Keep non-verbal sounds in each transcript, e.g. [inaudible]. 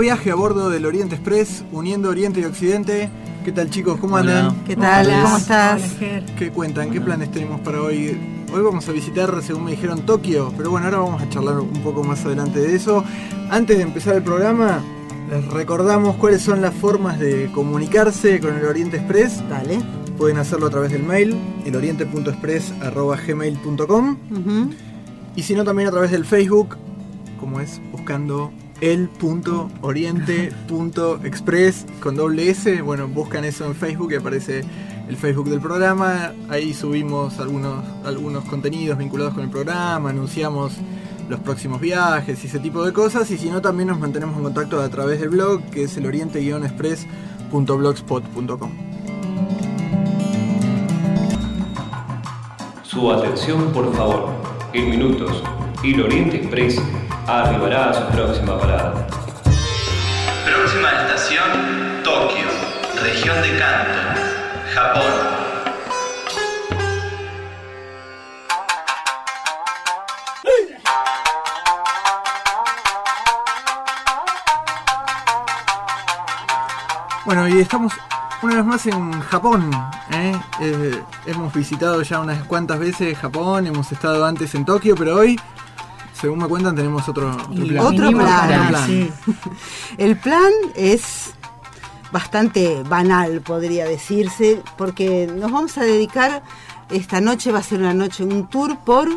Viaje a bordo del Oriente Express, uniendo Oriente y Occidente. ¿Qué tal chicos? ¿Cómo andan? ¿Qué tal? ¿Cómo estás? Hola. ¿Qué cuentan? ¿Qué planes tenemos para hoy? Hoy vamos a visitar, según me dijeron, Tokio, pero bueno, ahora vamos a charlar un poco más adelante de eso. Antes de empezar el programa, les recordamos cuáles son las formas de comunicarse con el Oriente Express. Dale. Pueden hacerlo a través del mail, eloriente.express.gmail.com Ujú. y si no también a través del Facebook, como es buscando el.oriente.express con doble S. Bueno, buscan eso en Facebook y aparece el Facebook del programa. Ahí subimos algunos, algunos contenidos vinculados con el programa, anunciamos los próximos viajes y ese tipo de cosas. Y si no, también nos mantenemos en contacto a través del blog, que es el oriente-express.blogspot.com. Su atención, por favor. En minutos, el Oriente Express arribará a su próxima parada. Próxima estación, Tokio, región de Kanto, Japón. Bueno, y estamos una vez más en Japón. ¿eh? Eh, hemos visitado ya unas cuantas veces Japón, hemos estado antes en Tokio, pero hoy, según me cuentan, tenemos otro, otro plan. Otro plan, para- plan. sí. El plan es bastante banal, podría decirse, porque nos vamos a dedicar, esta noche va a ser una noche, un tour por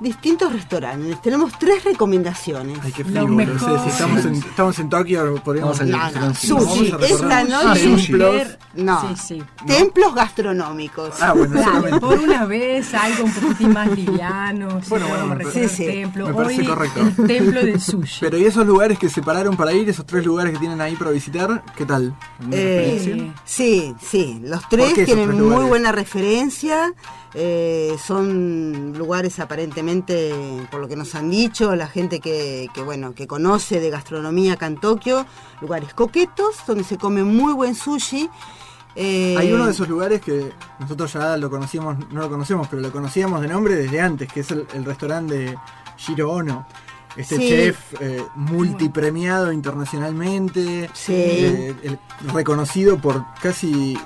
distintos restaurantes. Tenemos tres recomendaciones. Ay, qué Lo frívolo, no sé, mejor. si estamos en, estamos en Tokio, podríamos salir. no, sushi. Esta noche- templos. No. Sí, sí. Templos gastronómicos. Ah, bueno, Claro, solamente. por una vez algo un poquitín más liviano. Bueno, bueno, me sí, sí. templo. me parece Hoy, correcto. El templo del sushi. Pero ¿y esos lugares que separaron para ir, esos tres lugares que tienen ahí para visitar, qué tal? ¿Alguna Eh, sí, sí, los ¿Por tres tienen tres muy buena referencia. Eh, son lugares aparentemente, por lo que nos han dicho, la gente que, que, bueno que conoce de gastronomía acá en Tokio, lugares coquetos donde se come muy buen sushi. eh, Hay uno de esos lugares que nosotros ya lo conocíamos, no lo conocemos, pero lo conocíamos de nombre desde antes, que es el, el restaurante de Shiro Ono. Este Sí. chef eh, multipremiado internacionalmente, Sí. el- reconocido por casi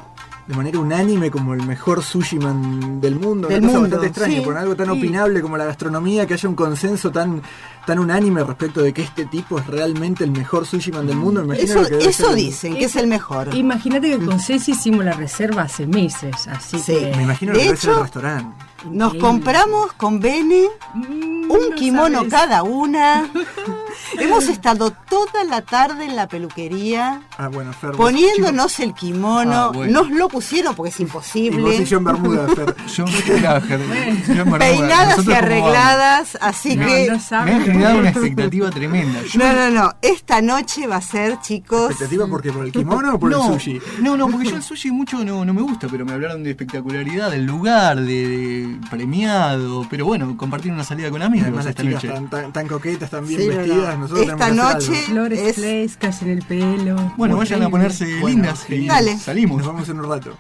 de manera unánime como el mejor sushi man del mundo. Del una cosa mundo, bastante extraña, sí, por algo tan sí. opinable como la gastronomía, que haya un consenso tan, tan unánime respecto de que este tipo es realmente el mejor sushi man del mundo. imagino eso lo que eso el- dicen, que es el mejor. Imagínate que con Ceci hicimos la reserva hace meses, así Sí. que... Me imagino De que debe ser el hecho, restaurante. Nos compramos con Bene Mm, un no kimono sabes. cada una. [laughs] Hemos estado toda la tarde en la peluquería Ah, bueno, Fer. vos- poniéndonos el kimono. Ah, bueno. Nos lo pusieron porque es Y vos imposible. y yo en Bermuda, Fer. [laughs] Yo, claro, Ger- yo en Bermuda. Peinadas Nosotros y arregladas, así No, que... no Me han lo generado una expectativa tremenda. Yo- No, no, no. Esta noche va a ser, chicos. ¿Expectativa por qué? ¿Por el kimono o por no, el sushi? No, no, porque yo el sushi mucho no, no me gusta, pero me hablaron de espectacularidad, del lugar, de, de premiado. Pero bueno, compartir una salida con amigos Además las esta chicas noche. tan, tan, tan coquetas, tan bien Sí, no, no. vestidas, nosotros Esta noche-. Flores, Es- frescas en el pelo. Bueno, vayan a ponerse Bueno, lindas y salimos. Nos vamos en un rato.「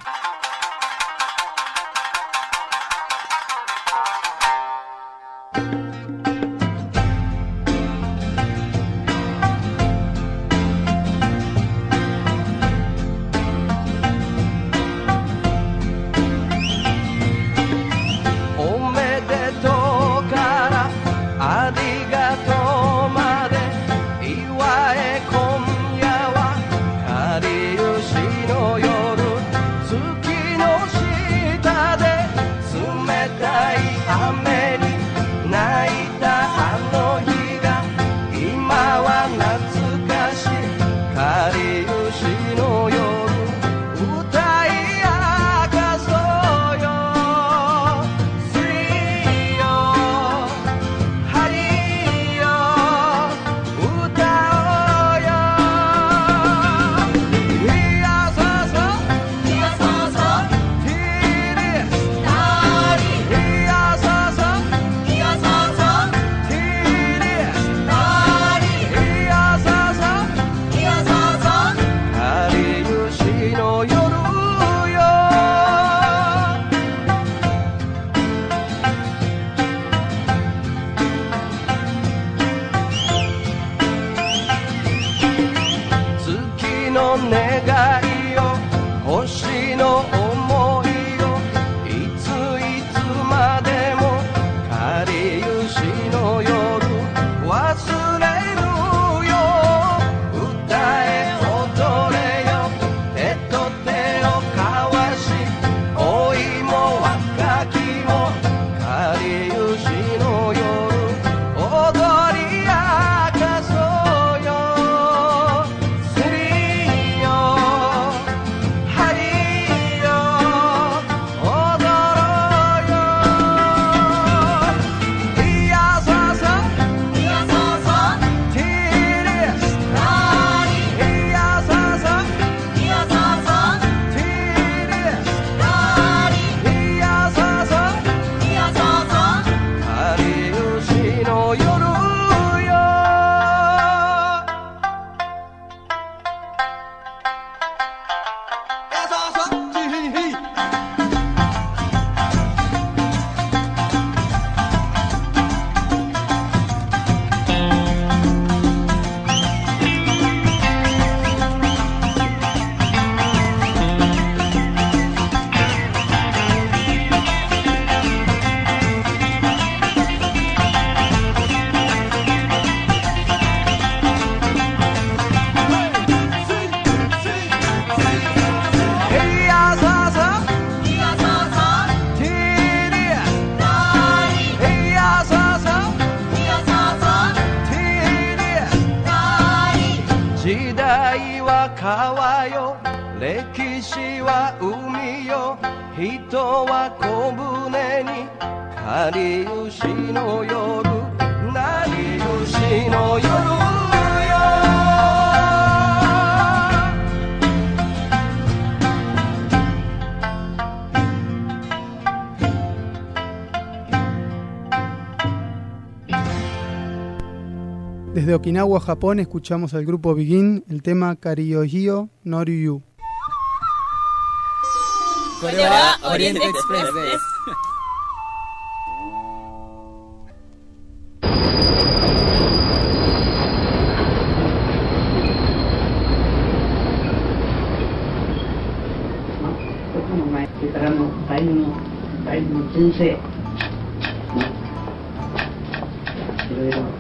時代は川よ。歴史は海よ。人は小舟にかりゆの夜なりゆの夜。Desde Okinawa, Japón, escuchamos al grupo Begin el tema Kariyojio Noryu. Oriente Express で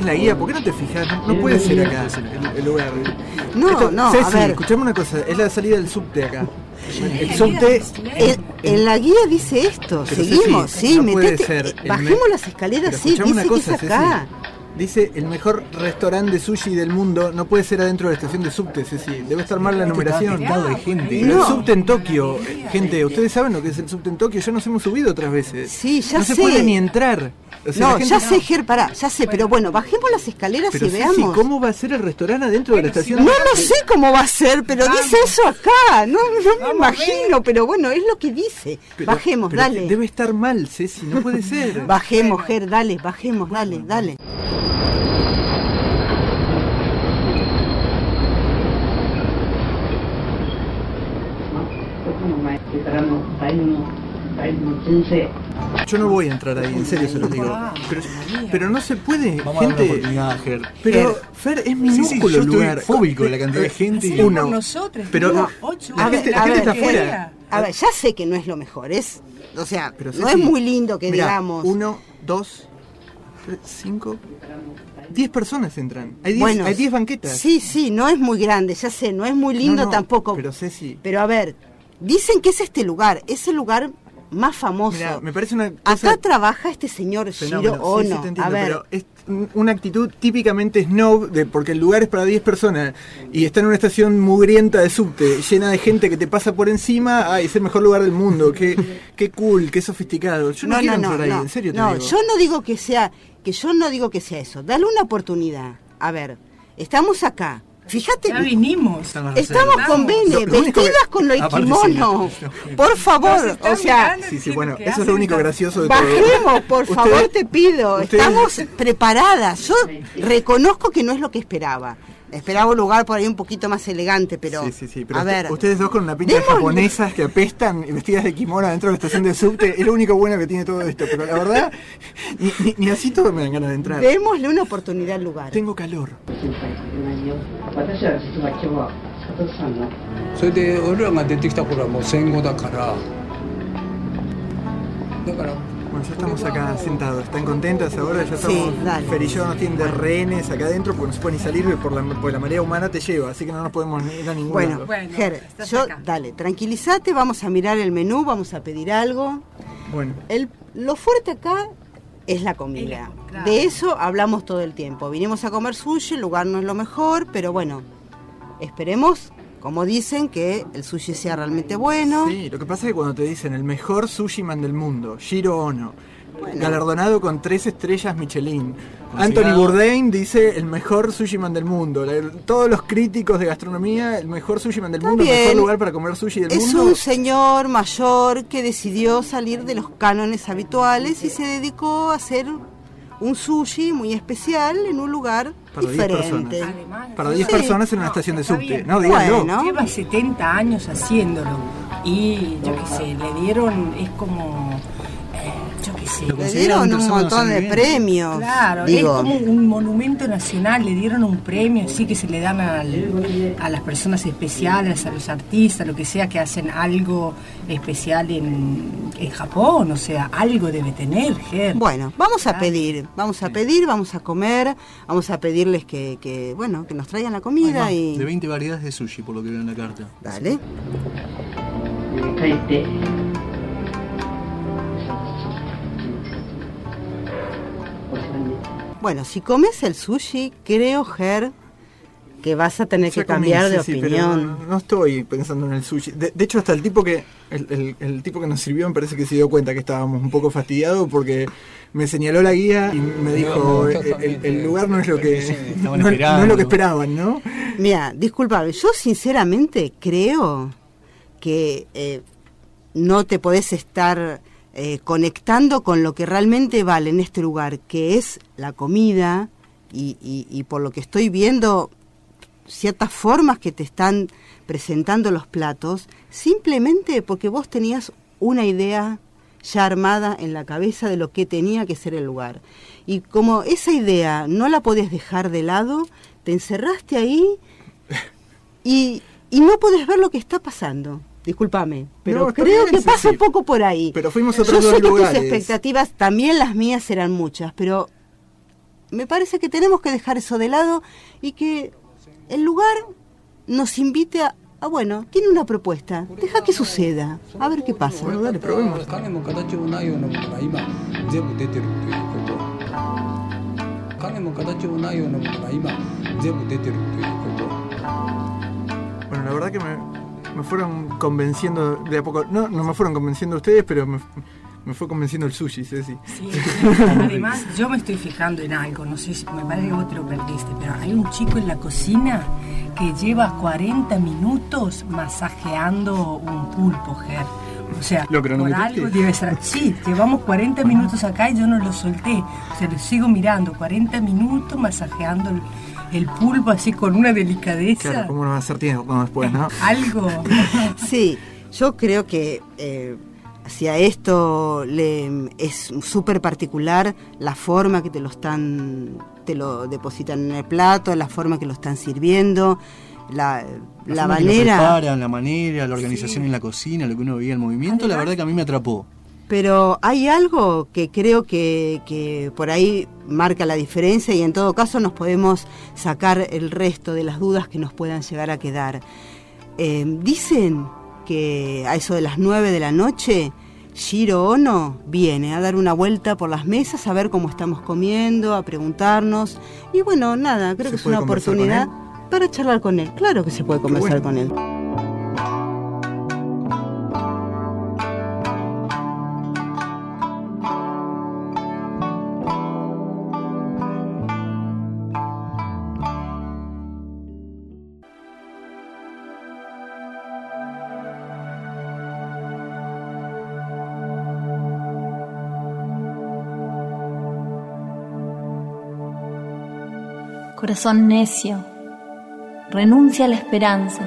tenés la guía, ¿por qué no te fijas? No, no puede ser acá el, el lugar. No, no, a Ceci, ver. escuchame una cosa, es la salida del subte acá. El subte En, en la guía dice esto, Pero, seguimos, Ceci, sí, no puede metete, ser el bajemos las escaleras, Pero sí, escuchame dice una cosa, que es acá. Ceci. Dice el mejor restaurante de sushi del mundo no puede ser adentro de la estación de subte, Ceci. Debe estar mal la numeración. de gente. Pero No. el subte en Tokio, eh, gente, ustedes saben lo que es el subte en Tokio, ya nos hemos subido otras veces. Sí, ya no se sé. puede ni entrar. O sea, no, gente- ya sé, Ger, pará, ya sé, pero bueno, bajemos las escaleras Pero y veamos. ¿cómo va a ser el restaurante adentro de la estación? No, de- no sé cómo va a ser, pero dice eso acá. No, no me imagino, pero bueno, es lo que dice. Pero- bajemos, pero dale. Debe estar mal, Ceci, no puede ser. [laughs] Bajemos, Ger, dale, bajemos, dale, dale. こ yo no voy a entrar ahí, en serio se los digo. Ah, pero, no se puede, Vamos gente. A dar una. Pero Fer es minúsculo sí, el lugar. Estoy fóbico la cantidad de eh, gente. y Uno. nosotros, pero no, ocho, la, gente, la gente está afuera. A ver, ya sé que no es lo mejor, es, o sea, pero no es muy lindo que mirá, digamos. Uno, dos, cinco, 10 personas entran. Hay 10 bueno, banquetas. Sí, sí, no es muy grande, ya sé, no es muy lindo tampoco. Pero Ceci. Pero a ver, dicen que es este lugar, ese lugar más famoso. mirá, me parece una cosa Acá trabaja este señor. Shiro Sí, sí, Ono. te a entiendo, ver, pero es un- una actitud típicamente snob de porque el lugar es para 10 personas y está en una estación mugrienta de subte, llena de gente que te pasa por encima, ay, es el mejor lugar del mundo, qué, [laughs] qué cool, qué sofisticado. Yo no, quiero entrar ahí, en serio te no, digo. yo no digo que sea, que yo no digo que sea eso. Dale una oportunidad. A ver, estamos acá. Fíjate, Ya vinimos. Estamos con Bene, vestidas con lo Aparte, kimono. sí, no. Por favor, o sea, Sí, sí, bueno, eso es lo único gracioso de todo. Bajemos, por favor, te pido. Estamos preparadas. Yo reconozco que no es lo que esperaba. Esperaba un lugar por ahí un poquito más elegante, pero. Sí, sí, sí, pero a usted- ver. ustedes dos con una pinta de japonesas que apestan y vestidas de kimono dentro de la estación de subte, es lo único bueno que tiene todo esto, pero la verdad, ni, ni- ni así todo me dan ganas de entrar. Démosle una oportunidad al lugar. Tengo calor. 心配 bueno, ya estamos acá sentados. ¿Están contentas ahora? Ya estamos. Sí, Ferillón nos tienen de rehenes acá adentro porque no se puede ni salir por la, por la marea humana te lleva, así que no nos podemos ir a ningún Bueno, Ger, yo, dale, tranquilízate, vamos a mirar el menú, vamos a pedir algo. Bueno. El, lo fuerte acá es la comida. De eso hablamos todo el tiempo. Vinimos a comer sushi, el lugar no es lo mejor, pero bueno, esperemos como dicen, que el sushi sea realmente bueno. sí, lo que pasa es que cuando te dicen el mejor sushi man del mundo, Shiro Ono, Bueno. galardonado con tres estrellas Michelin. Anthony Bourdain dice el mejor sushi man del mundo. Todos los críticos de gastronomía, el mejor sushi man del Está mundo, el mejor lugar para comer sushi del Es mundo. un señor mayor que decidió salir de los cánones habituales y se dedicó a hacer un sushi muy especial en un lugar Para 10 diferente. personas. Además, Para 10 Sí. personas en una No, estación de subte. bien. No, díganlo. Bueno. Lleva 70 años haciéndolo. Y yo qué sé, le dieron, es como, sí. Le dieron un montón de premios. Claro, digo. es como un monumento nacional, le dieron un premio, así que se le dan al- a las personas especiales, a los artistas, lo que sea, que hacen algo especial en, en Japón, o sea, algo debe tener, Ger. Bueno, vamos a pedir, vamos a pedir, vamos a comer, vamos a pedirles que, que, bueno, que nos traigan la comida y... De 20 variedades de sushi, por lo que veo en la carta. Dale. Bueno, si comes el sushi, creo, Ger, que vas a tener que comí, cambiar de sí, sí, pero opinión. no, estoy pensando en el sushi. De, de hecho, hasta el tipo que el, el- el tipo que nos sirvió me parece que se dio cuenta que estábamos un poco fastidiados porque me señaló la guía y me dijo "Eh, gustó el, el lugar no es lo que no, no es lo que esperaban, ¿no? Mira, disculpame, yo sinceramente creo que eh, no te podés estar eh, conectando con lo que realmente vale en este lugar, que es la comida, y, y- y por lo que estoy viendo, ciertas formas que te están presentando los platos, simplemente porque vos tenías una idea ya armada en la cabeza de lo que tenía que ser el lugar. Y como esa idea no la podías dejar de lado, te encerraste ahí [laughs] y, y no podés ver lo que está pasando discúlpame, pero no, creo que pasa un poco por ahí. Pero fuimos a otros Yo sé que tus expectativas, también las mías eran muchas, pero me parece que tenemos que dejar eso de lado y que el lugar nos invite a, bueno, tiene una propuesta. Deja que suceda. A ver qué pasa. Bueno, la verdad que me, me fueron convenciendo de a poco. No, no me fueron convenciendo ustedes, pero me, me fue convenciendo el sushi, Ceci. Sí. [laughs] Además, yo me estoy fijando en algo, no sé si me parece que vos te lo perdiste, pero hay un chico en la cocina que lleva 40 minutos masajeando un pulpo, Ger. O sea, ¿Lo por algo debe ser. Sí, llevamos 40 minutos acá y yo no lo solté. O sea, lo sigo mirando, 40 minutos masajeando el, el pulpo así con una delicadeza. Claro, ¿cómo no va a ser tiempo después, no? [laughs] Algo. [laughs] Sí, yo creo que eh, si a esto le es súper particular la forma que te lo están, te lo depositan en el plato, la forma que lo están sirviendo, la, la, que lo manera. preparan, la manera, la organización en la cocina, lo que uno veía el movimiento, la verdad que a mí me atrapó. Pero hay algo que creo que, que por ahí marca la diferencia y en todo caso nos podemos sacar el resto de las dudas que nos puedan llegar a quedar. Eh, dicen que a eso de las 9 de la noche, Shiro Ono viene a dar una vuelta por las mesas a ver cómo estamos comiendo, a preguntarnos. Y bueno, nada, creo ¿Se que es una oportunidad para charlar con él. Claro que se puede conversar bueno. con él. Corazón necio, renuncia a la esperanza.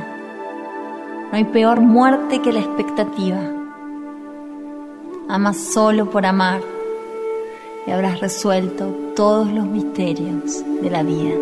No hay peor muerte que la expectativa. Amas solo por amar y habrás resuelto todos los misterios de la vida.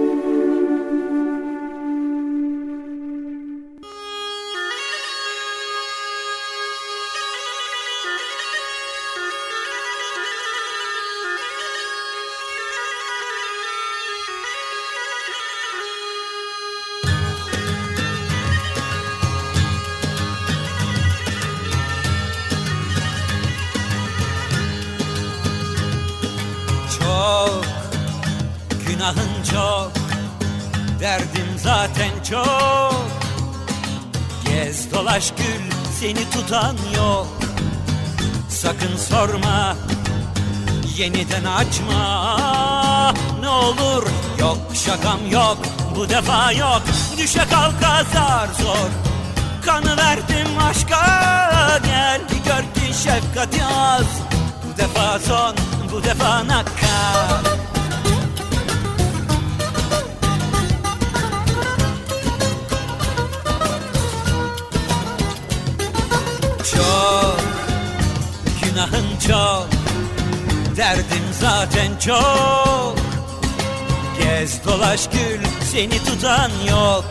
Yeniden açma. Ne olur yok şakam yok bu defa yok. Düşe kalka zar zor. Kanı verdim aşka gel bir gör ki şefkati az Bu defa son bu defa nakka Çok günahın çok Derdim zaten çok. Gez dolaş gül seni tutan yok.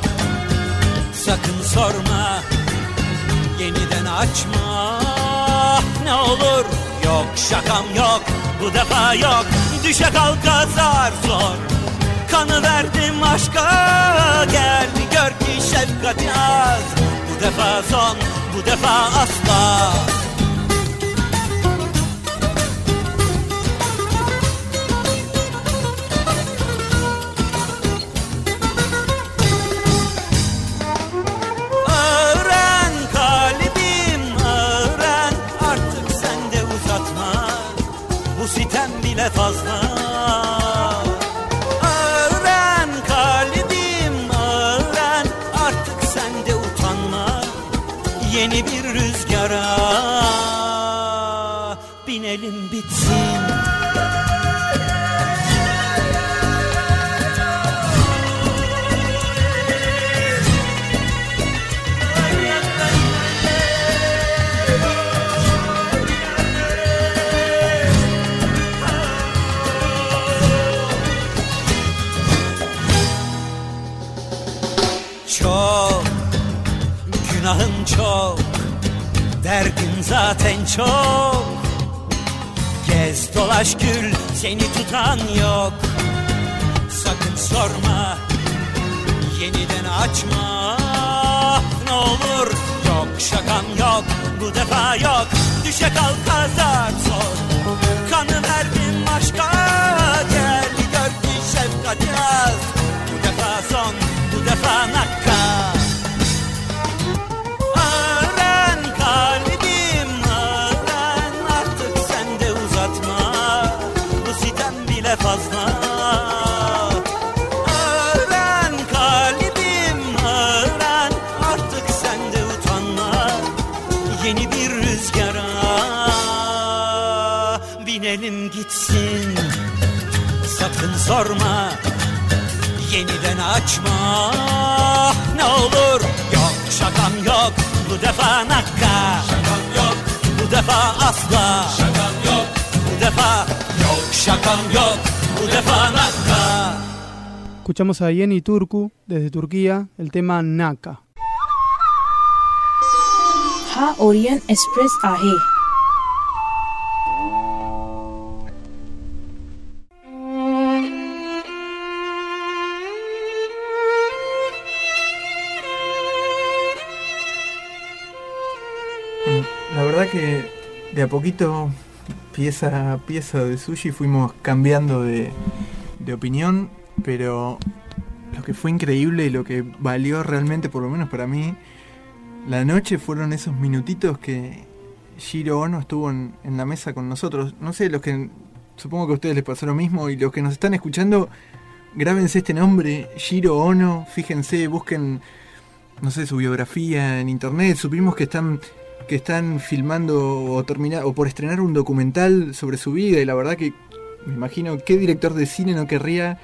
Sakın sorma Yeniden açma. Ne olur Yok şakam yok Bu defa yok. Düşe kalka zar zor. Kanı verdim aşka Gel gör ki şefkat yaz Bu defa son Bu defa asla Sitem bile fazla. Öğren kalbim öğren. Artık sen de utanma. Yeni bir rüzgara zaten çok. Gez dolaş gül Seni tutan yok. Sakın sorma Yeniden açma. Ne olur Yok şakam yok Bu defa yok. Düşe kalka zar zor Kanı verdim aşka Gel gör ki şefkat yaz. Bu defa son Bu defa nakka Yeniden açma. Ne olur. Yok şakam yok. Bu defa nakka. Şakam yok. Bu defa asla. Şakam yok. Bu defa Yok şakam yok. Bu defa nakka. Escuchamos a Yeni Turku desde Turquía el tema Naka. Ha Orient Express आहे poquito, pieza a pieza de sushi, fuimos cambiando de, de opinión, pero lo que fue increíble y lo que valió realmente, por lo menos para mí, la noche fueron esos minutitos que Shiro Ono estuvo en, en la mesa con nosotros. No sé, los que supongo que a ustedes les pasó lo mismo y los que nos están escuchando, grábense este nombre, Shiro Ono, fíjense, busquen, no sé, su biografía en internet, supimos que están que están filmando o terminar o por estrenar un documental sobre su vida y la verdad que me imagino qué director de cine no querría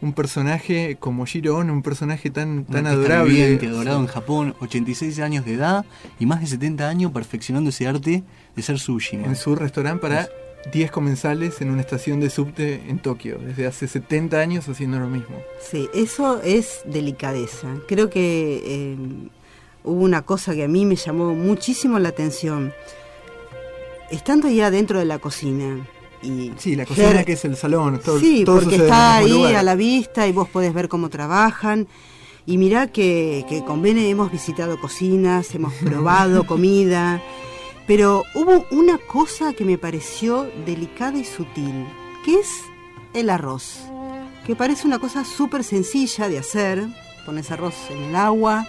un personaje como Shiro Ono, un personaje tan tan adorable, viviente, adorado en Japón, 86 años de edad y más de 70 años perfeccionando ese arte de ser sushi. ¿no? en su restaurante para 10 comensales en una estación de subte en Tokio, desde hace 70 años haciendo lo mismo. Sí, eso es delicadeza. Creo que eh, hubo una cosa que a mí me llamó muchísimo la atención. Estando ya dentro de la cocina y Sí, la cocina que es el salón, todo, sí, todo porque está ahí lugar. a la vista y vos podés ver cómo trabajan. Y mirá que, que con Bene hemos visitado cocinas, hemos [laughs] probado comida, pero hubo una cosa que me pareció delicada y sutil, que es el arroz, que parece una cosa súper sencilla de hacer. Pones arroz en el agua,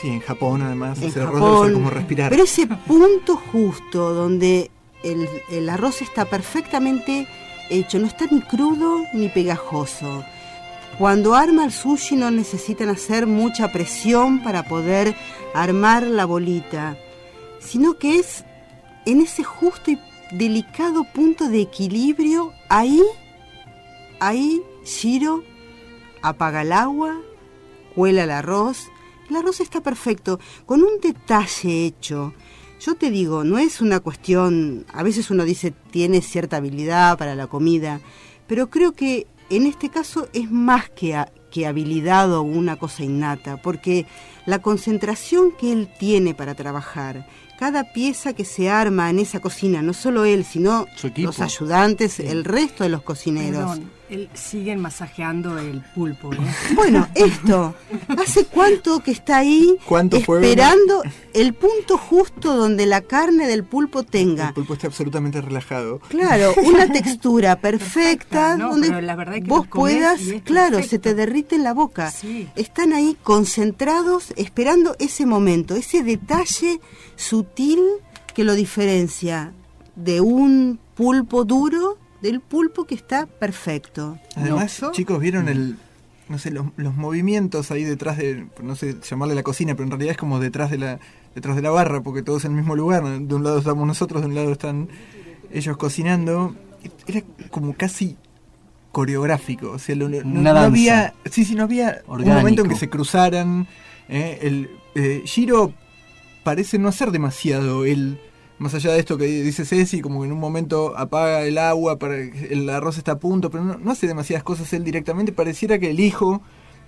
Sí, en Japón además, en hacer arroz Japón. como respirar. Pero ese punto justo donde el, el arroz está perfectamente hecho, no está ni crudo ni pegajoso. Cuando arma el sushi no necesitan hacer mucha presión para poder armar la bolita, sino que es en ese justo y delicado punto de equilibrio, ahí, ahí Shiro apaga el agua, cuela el arroz. El arroz está perfecto, con un detalle hecho. Yo te digo, no es una cuestión, a veces uno dice tiene cierta habilidad para la comida, pero creo que en este caso es más que, a- que habilidad o una cosa innata, porque la concentración que él tiene para trabajar, cada pieza que se arma en esa cocina, no solo él, sino los ayudantes, el resto de los cocineros. Perdón, él siguen masajeando el pulpo. ¿eh? [laughs] Bueno, esto, ¿hace cuánto que está ahí esperando el punto justo donde la carne del pulpo tenga? El pulpo está absolutamente relajado. Claro, una [laughs] textura perfecta no, donde pero la verdad que vos puedas, claro, perfecto. se te derrite en la boca. Sí. Están ahí concentrados esperando ese momento, ese detalle sutil que lo diferencia de un pulpo duro del pulpo que está perfecto. Además, chicos, vieron el, no sé, los, los movimientos ahí detrás de, no sé, llamarle la cocina, pero en realidad es como detrás de la, detrás de la barra, porque todos en el mismo lugar. De un lado estamos nosotros, de un lado están ellos cocinando. Era como casi coreográfico, o sea, lo- no, Una no danza. había, sí, sí, no había Orgánico. un momento en que se cruzaran. eh, el eh, Giro parece no hacer demasiado él. Más allá de esto que dice Ceci, como que en un momento apaga el agua, para que el arroz está a punto, pero no, no hace demasiadas cosas él directamente. Pareciera que el hijo,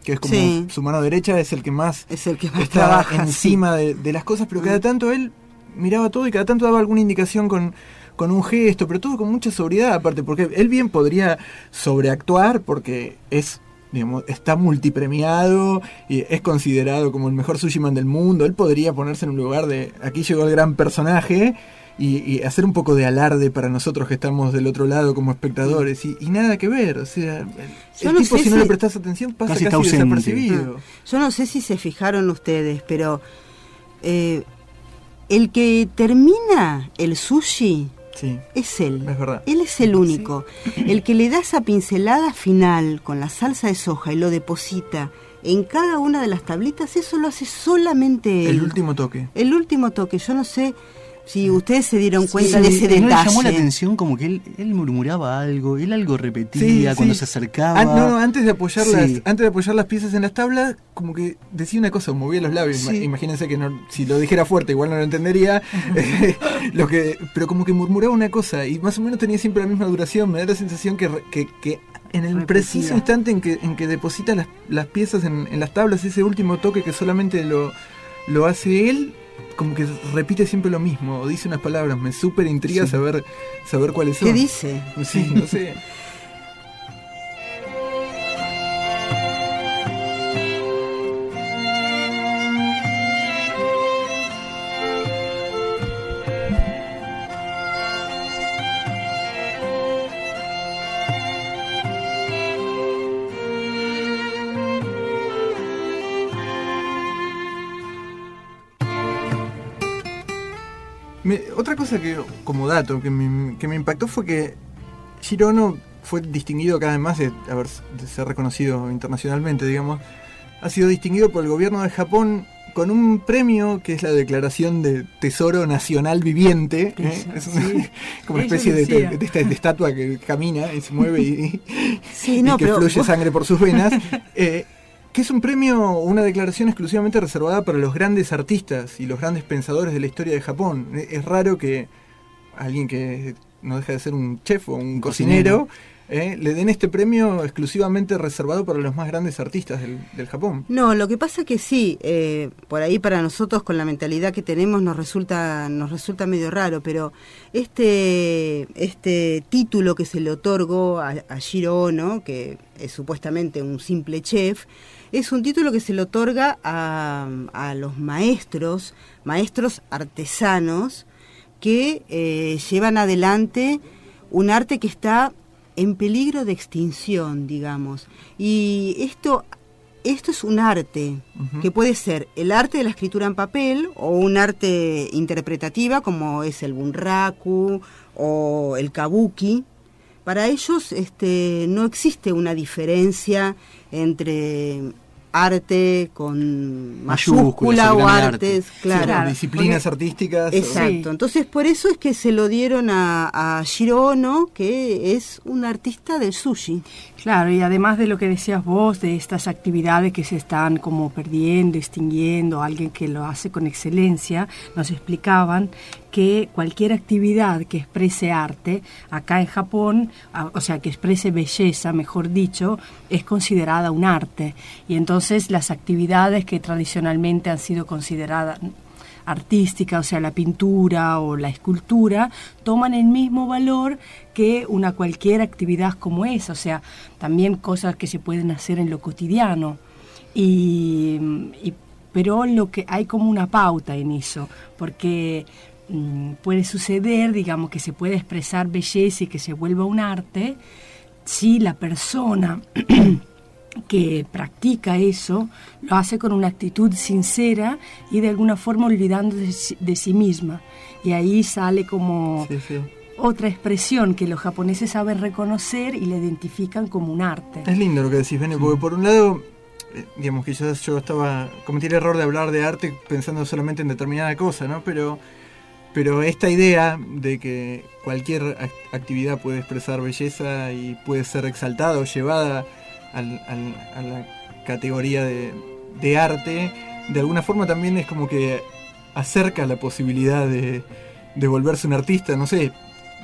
que es como Sí. su mano derecha, es el que más, Es el que más está trabaja. encima de, de las cosas, pero cada tanto él miraba todo y cada tanto daba alguna indicación con, con un gesto, pero todo con mucha sobriedad aparte, porque él bien podría sobreactuar porque es digamos, está multipremiado y es considerado como el mejor sushiman del mundo. Él podría ponerse en un lugar de aquí llegó el gran personaje y, y hacer un poco de alarde para nosotros que estamos del otro lado como espectadores y, y nada que ver. O sea, el, Yo el no tipo sé si no si- le prestas atención pasa Casi casi, está ausente. desapercibido. Yo no sé si se fijaron ustedes, pero eh, el que termina el sushi Sí, es él. es verdad. Él es el único. El que le da esa pincelada final con la salsa de soja y lo deposita en cada una de las tablitas, eso lo hace solamente él. El último toque. El último toque. Yo no sé si ustedes se dieron cuenta de Sí, ese ¿no detalle. le llamó la atención como que él, él murmuraba algo, él algo repetía Sí, cuando sí. se acercaba. Ah, no, no, antes de apoyar Sí. las, antes de apoyar las piezas en las tablas, como que decía una cosa, movía los labios. Sí. Ima- Imagínense que no, si lo dijera fuerte igual no lo entendería. Eh, [laughs] [laughs] lo que, pero como que murmuraba una cosa y más o menos tenía siempre la misma duración. Me da la sensación que, re- que, que en el Repetía. preciso instante en que, en que deposita las, las piezas en, en las tablas, ese último toque que solamente lo, lo hace él, como que repite siempre lo mismo, o dice unas palabras, me súper intriga Sí. saber, saber cuáles son. ¿Qué dice? Sí, no sé. [laughs] cosa que, como dato, que me, que me impactó fue que Shiro Ono fue distinguido cada vez más de, haber, de ser reconocido internacionalmente, digamos. Ha sido distinguido por el gobierno de Japón con un premio que es la Declaración de Tesoro Nacional Viviente. ¿eh? Es una, [laughs] como especie de, de esta- de estatua que camina y se mueve y, Sí, y no, que pero fluye sangre por sus venas. [laughs] eh, que es un premio, una declaración exclusivamente reservada para los grandes artistas y los grandes pensadores de la historia de Japón. Eh, Es raro que alguien que no deja de ser un chef o un cocinero, eh, le den este premio exclusivamente reservado para los más grandes artistas del, del Japón. No, lo que pasa que sí, eh, por ahí para nosotros con la mentalidad que tenemos nos resulta nos resulta medio raro, pero este este título que se le otorgó a, a Shiro Ono, que es supuestamente un simple chef, es un título que se le otorga a, a los maestros, maestros artesanos que eh, llevan adelante un arte que está en peligro de extinción, digamos. Y esto, esto es un arte, que puede ser el arte de la escritura en papel o un arte interpretativa como es el bunraku o el kabuki. Para ellos este, no existe una diferencia entre arte con mayúscula o artes, arte. claro. Claro, disciplinas artísticas. Exacto. Entonces, por eso es que se lo dieron a, a Shiro Ono, que es un artista del sushi. Claro, y además de lo que decías vos, de estas actividades que se están como perdiendo, extinguiendo, alguien que lo hace con excelencia, nos explicaban que cualquier actividad que exprese arte, acá en Japón, o sea, que exprese belleza, mejor dicho, es considerada un arte. Y entonces las actividades que tradicionalmente han sido consideradas artística, o sea, la pintura o la escultura, toman el mismo valor que una cualquier actividad como esa, o sea, también cosas que se pueden hacer en lo cotidiano. Y- pero lo que hay como una pauta en eso, porque mm, puede suceder, digamos, que se puede expresar belleza y que se vuelva un arte si la persona [clears throat] que practica eso lo hace con una actitud sincera y de alguna forma olvidando de, sí- de sí misma. Y ahí sale como Sí, sí. otra expresión que los japoneses saben reconocer y la identifican como un arte. Es lindo lo que decís, Bene, porque por un lado, eh, digamos que yo, yo estaba, cometí el error de hablar de arte pensando solamente en determinada cosa, ¿no? Pero, pero esta idea de que cualquier ac- actividad puede expresar belleza y puede ser exaltada o llevada a la categoría de, arte, de alguna forma también es como que acerca la posibilidad de, volverse un artista, no sé,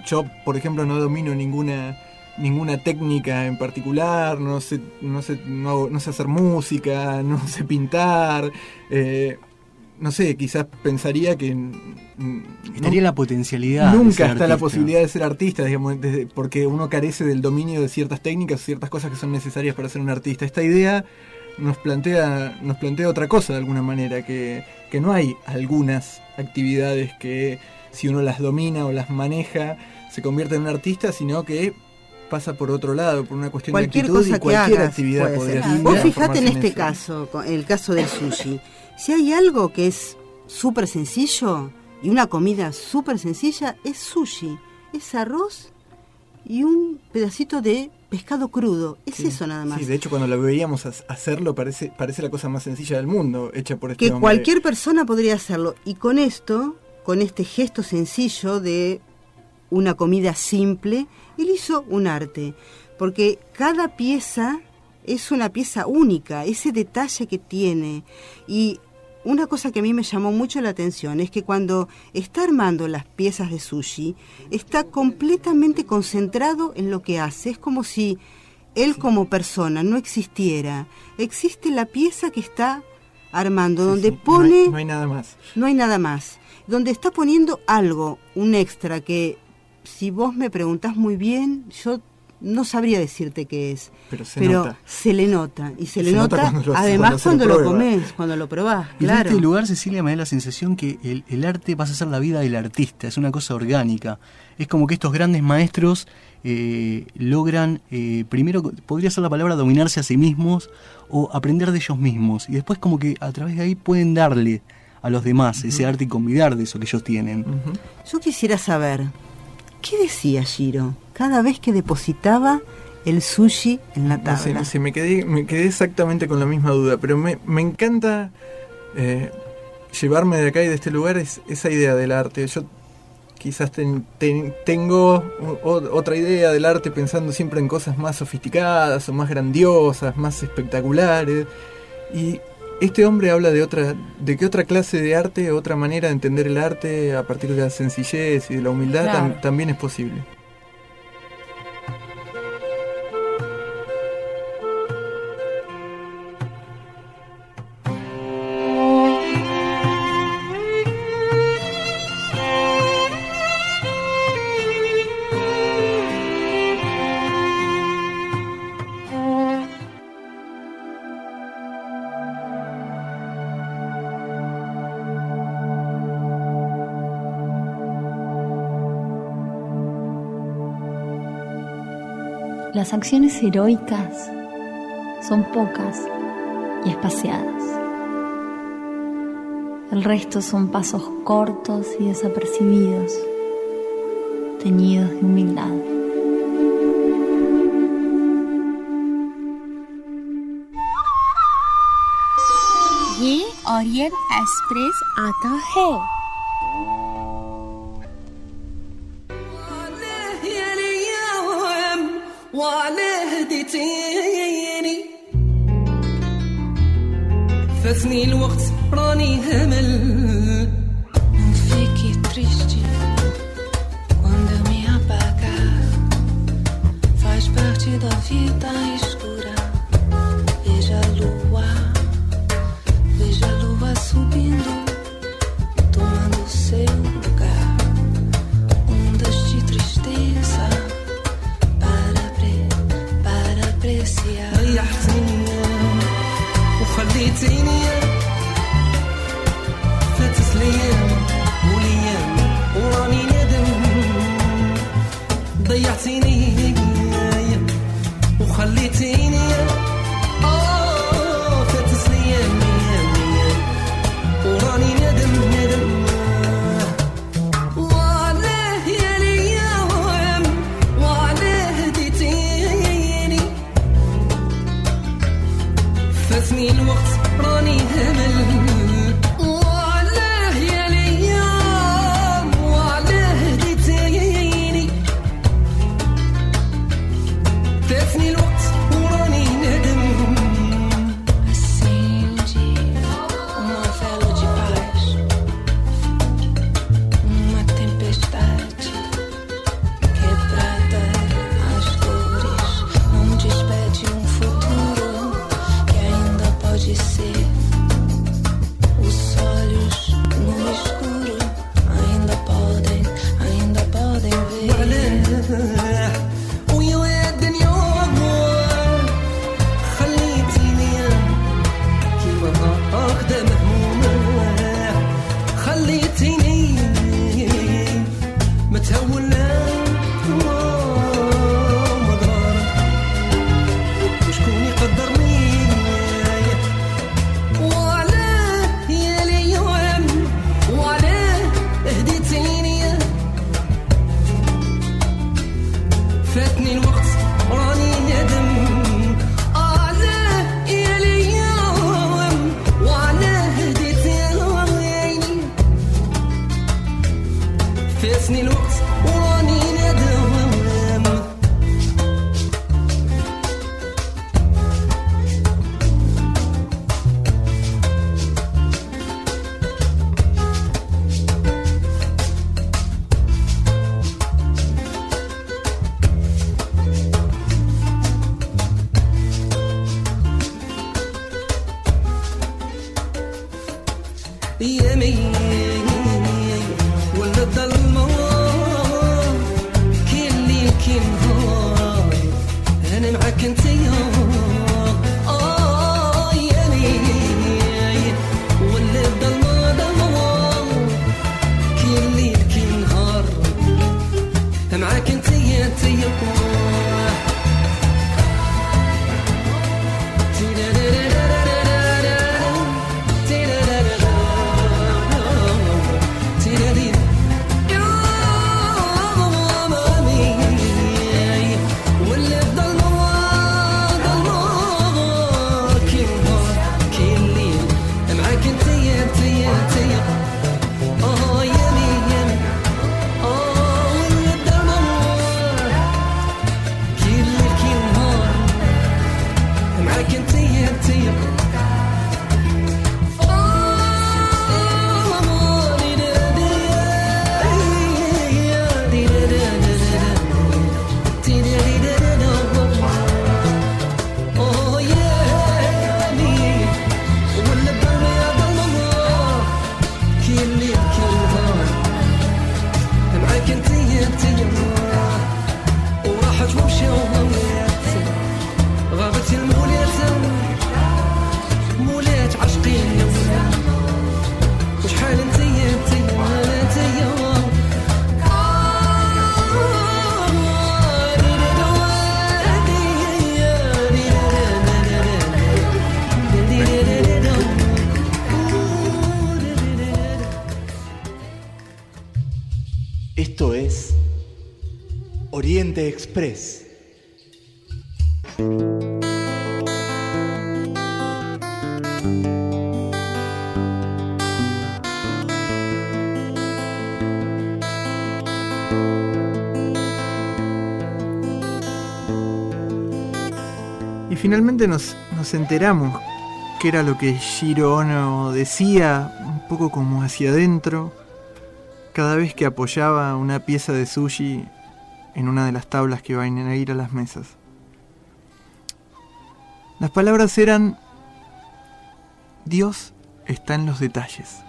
yo por ejemplo no domino ninguna ninguna técnica en particular, no sé, no sé, no sé hacer música, [laughs] no sé pintar, eh, no sé, quizás pensaría que Estaría la potencialidad. de Nunca ser está la posibilidad de ser artista, digamos, desde- porque uno carece del dominio de ciertas técnicas, ciertas cosas que son necesarias para ser un artista. Esta idea nos plantea, nos plantea otra cosa de alguna manera, que, que no hay algunas actividades que si uno las domina o las maneja se convierte en un artista, sino que pasa por otro lado, por una cuestión Cualquier de actitud cosa y que cualquier hagas actividad puede podría ser. Vos fijate en este eso. caso, el caso del sushi. Si hay algo que es súper sencillo y una comida súper sencilla, es sushi. Es arroz y un pedacito de pescado crudo. Es Sí. eso nada más. Sí, de hecho cuando lo veíamos ha- hacerlo parece, parece la cosa más sencilla del mundo, hecha por este que hombre. cualquier persona podría hacerlo. Y con esto, con este gesto sencillo de una comida simple, él hizo un arte. Porque cada pieza es una pieza única, ese detalle que tiene. Y una cosa que a mí me llamó mucho la atención es que cuando está armando las piezas de sushi, está completamente concentrado en lo que hace. Es como si él como persona no existiera. Existe la pieza que está armando, donde sí, no pone... hay- no hay nada más. No hay nada más. Donde está poniendo algo, un extra, que si vos me preguntás muy bien, yo no sabría decirte qué es. Pero se nota. se le nota. Y se Se le nota nota, cuando lo- además cuando lo lo comes, cuando lo probás, Y claro. en este lugar, Cecilia, me da la sensación que el, el arte pasa a ser la vida del artista, es una cosa orgánica. Es como que estos grandes maestros eh, logran, eh, primero, podría ser la palabra dominarse a sí mismos o aprender de ellos mismos. Y después como que a través de ahí pueden darle a los demás ese arte y convidar de eso que ellos tienen. Yo quisiera saber, ¿qué decía Shiro cada vez que depositaba el sushi en la No tabla? sé, no sé, me quedé, me quedé exactamente con la misma duda, pero me, me encanta eh, llevarme de acá y de este lugar es, esa idea del arte. Yo quizás ten- ten- tengo o- otra idea del arte pensando siempre en cosas más sofisticadas o más grandiosas, más espectaculares. Y este hombre habla de otra, de que otra clase de arte, otra manera de entender el arte a partir de la sencillez y de la humildad tam- también es posible. Las acciones heroicas son pocas y espaciadas. El resto son pasos cortos y desapercibidos, teñidos de humildad. Orion express आता है وعلى هديتيني. فاتني الوقت راني همل. Oriente Express. Y finalmente nos, nos enteramos que era lo que Shiro Ono decía, un poco como hacia adentro, cada vez que apoyaba una pieza de sushi en una de las tablas que van a ir a las mesas. Las palabras eran, Dios está en los detalles.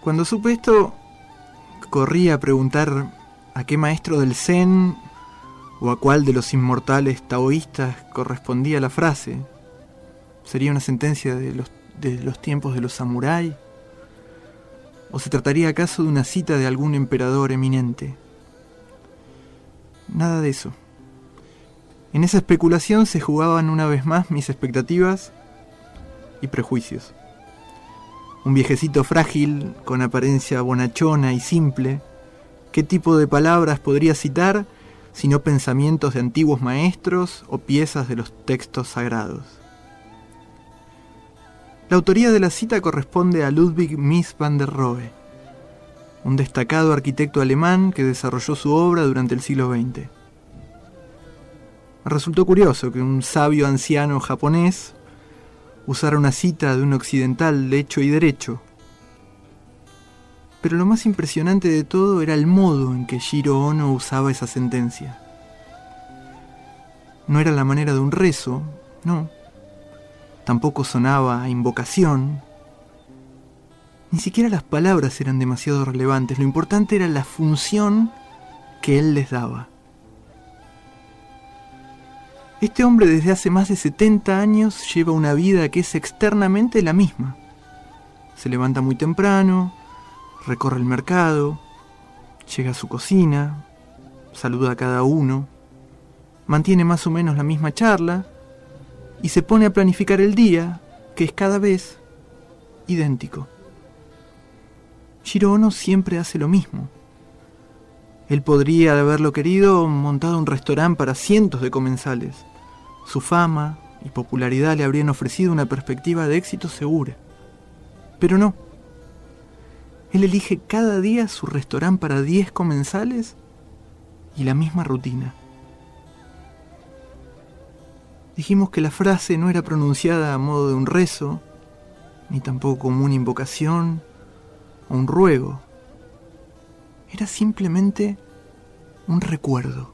Cuando supe esto, corrí a preguntar a qué maestro del Zen o a cuál de los inmortales taoístas correspondía la frase. ¿Sería una sentencia de los, de los tiempos de los samuráis? ¿O se trataría acaso de una cita de algún emperador eminente? Nada de eso. En esa especulación se jugaban una vez más mis expectativas y prejuicios. Un viejecito frágil, con apariencia bonachona y simple, ¿qué tipo de palabras podría citar sino pensamientos de antiguos maestros o piezas de los textos sagrados? La autoría de la cita corresponde a Ludwig Mies van der Rohe, un destacado arquitecto alemán que desarrolló su obra durante el siglo XX. Resultó curioso que un sabio anciano japonés usara una cita de un occidental de hecho y derecho. Pero lo más impresionante de todo era el modo en que Shiro Ono usaba esa sentencia. No era la manera de un rezo, no. Tampoco sonaba invocación. Ni siquiera las palabras eran demasiado relevantes, lo importante era la función que él les daba. Este hombre desde hace más de 70 años lleva una vida que es externamente la misma. Se levanta muy temprano, recorre el mercado, llega a su cocina, saluda a cada uno, mantiene más o menos la misma charla y se pone a planificar el día, que es cada vez idéntico. Shiro Ono siempre hace lo mismo. Él podría, de haberlo querido, montado un restaurante para cientos de comensales. Su fama y popularidad le habrían ofrecido una perspectiva de éxito segura. Pero no. Él elige cada día su restaurante para 10 comensales y la misma rutina. Dijimos que la frase no era pronunciada a modo de un rezo, ni tampoco como una invocación o un ruego. Era simplemente un recuerdo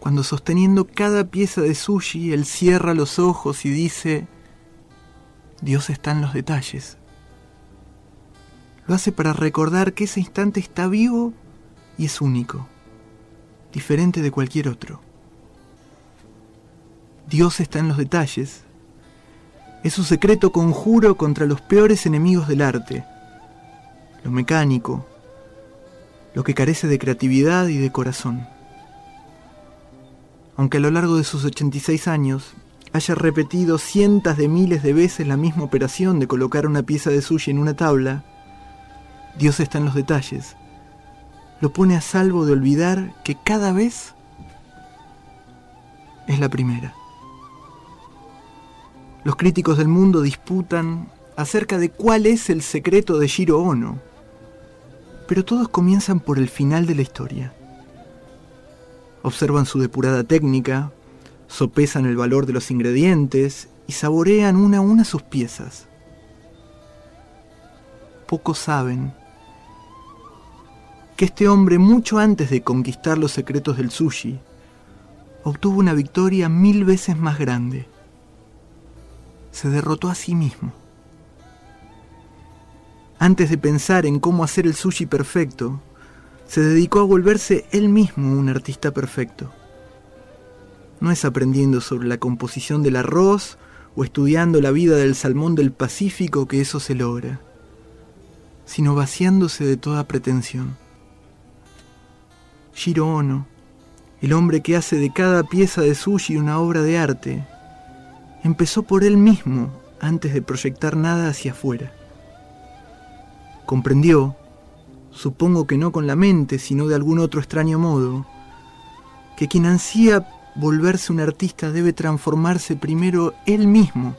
cuando sosteniendo cada pieza de sushi, él cierra los ojos y dice, Dios está en los detalles. Lo hace para recordar que ese instante está vivo y es único, diferente de cualquier otro. Dios está en los detalles. Es su secreto conjuro contra los peores enemigos del arte, lo mecánico, lo que carece de creatividad y de corazón aunque a lo largo de sus 86 años haya repetido cientos de miles de veces la misma operación de colocar una pieza de sushi en una tabla, Dios está en los detalles. Lo pone a salvo de olvidar que cada vez es la primera. Los críticos del mundo disputan acerca de cuál es el secreto de Shiro Ono, pero todos comienzan por el final de la historia observan su depurada técnica, sopesan el valor de los ingredientes y saborean una a una sus piezas. Pocos saben que este hombre, mucho antes de conquistar los secretos del sushi, obtuvo una victoria mil veces más grande. Se derrotó a sí mismo. Antes de pensar en cómo hacer el sushi perfecto, se dedicó a volverse él mismo un artista perfecto. No es aprendiendo sobre la composición del arroz o estudiando la vida del salmón del Pacífico que eso se logra, sino vaciándose de toda pretensión. Shiro Ono, el hombre que hace de cada pieza de sushi una obra de arte, empezó por él mismo antes de proyectar nada hacia afuera. Comprendió supongo que no con la mente, sino de algún otro extraño modo, que quien ansía volverse un artista debe transformarse primero él mismo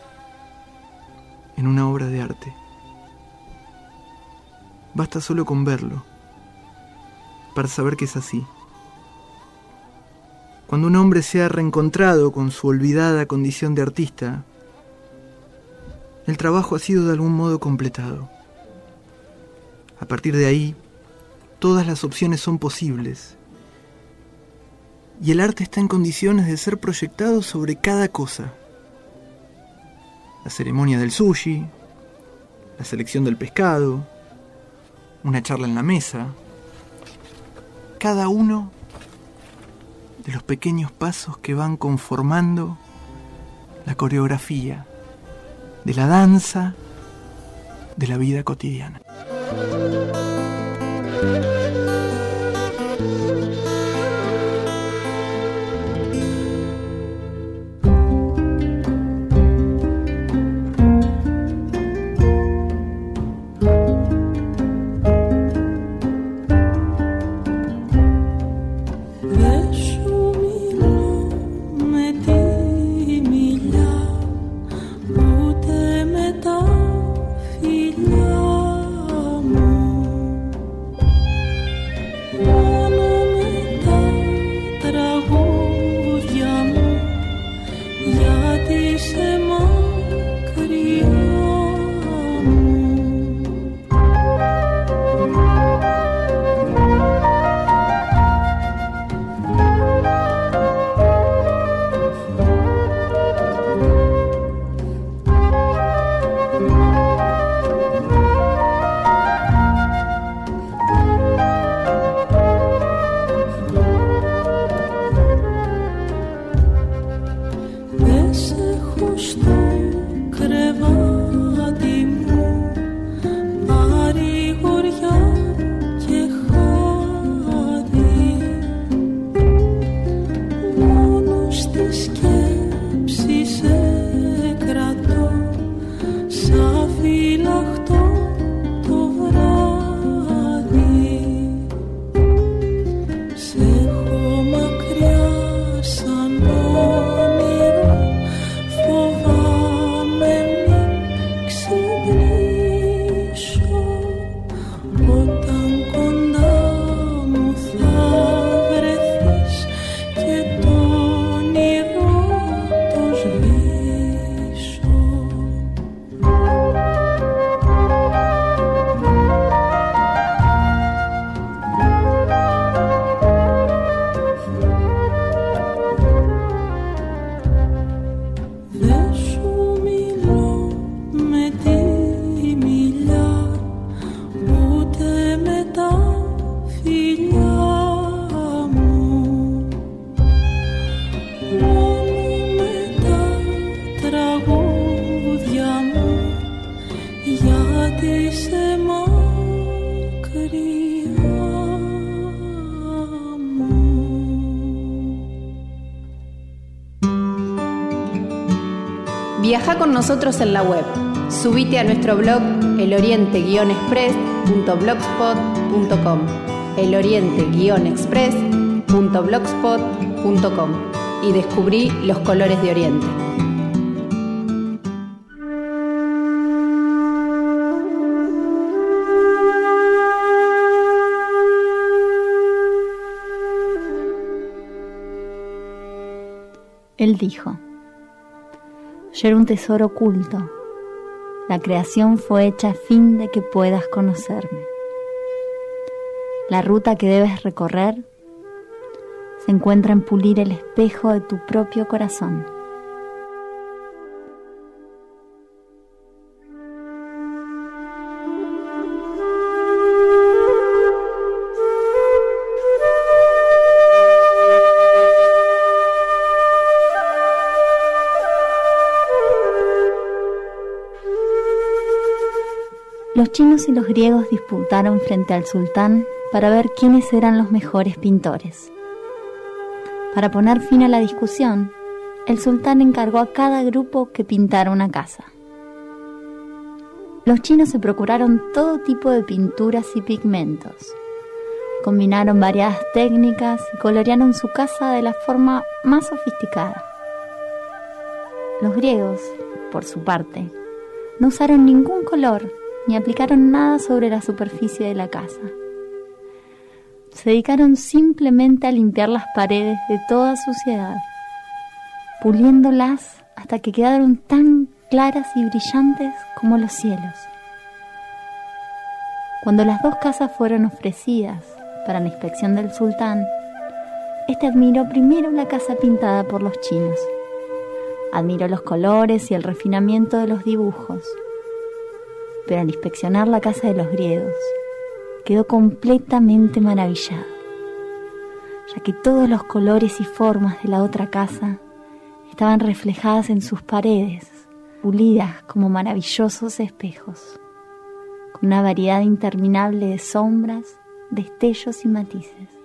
en una obra de arte. Basta solo con verlo para saber que es así. Cuando un hombre se ha reencontrado con su olvidada condición de artista, el trabajo ha sido de algún modo completado. A partir de ahí, todas las opciones son posibles. Y el arte está en condiciones de ser proyectado sobre cada cosa. La ceremonia del sushi, la selección del pescado, una charla en la mesa. Cada uno de los pequeños pasos que van conformando la coreografía de la danza de la vida cotidiana. Nosotros en la web. Subite a nuestro blog eloriente-express.blogspot.com eloriente-express.blogspot.com y descubrí los colores de Oriente. Él dijo, yo era un tesoro oculto. La creación fue hecha a fin de que puedas conocerme. La ruta que debes recorrer se encuentra en pulir el espejo de tu propio corazón. Los chinos y los griegos disputaron frente al sultán para ver quiénes eran los mejores pintores. Para poner fin a la discusión, el sultán encargó a cada grupo que pintara una casa. Los chinos se procuraron todo tipo de pinturas y pigmentos. Combinaron variadas técnicas y colorearon su casa de la forma más sofisticada. Los griegos, por su parte, no usaron ningún color ni aplicaron nada sobre la superficie de la casa. se dedicaron simplemente a limpiar las paredes de toda suciedad, puliéndolas hasta que quedaron tan claras y brillantes como los cielos. Cuando las dos casas fueron ofrecidas para la inspección del sultán, este admiró primero la casa pintada por los chinos. Admiró los colores y el refinamiento de los dibujos. Pero al inspeccionar la casa de los griegos, quedó completamente maravillado, ya que todos los colores y formas de la otra casa estaban reflejadas en sus paredes, pulidas como maravillosos espejos, con una variedad interminable de sombras, destellos y matices.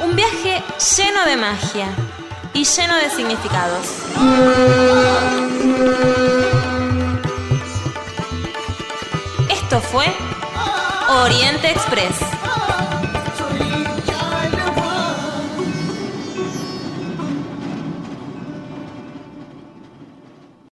Un viaje lleno de magia y lleno de significados. Esto fue Oriente Express.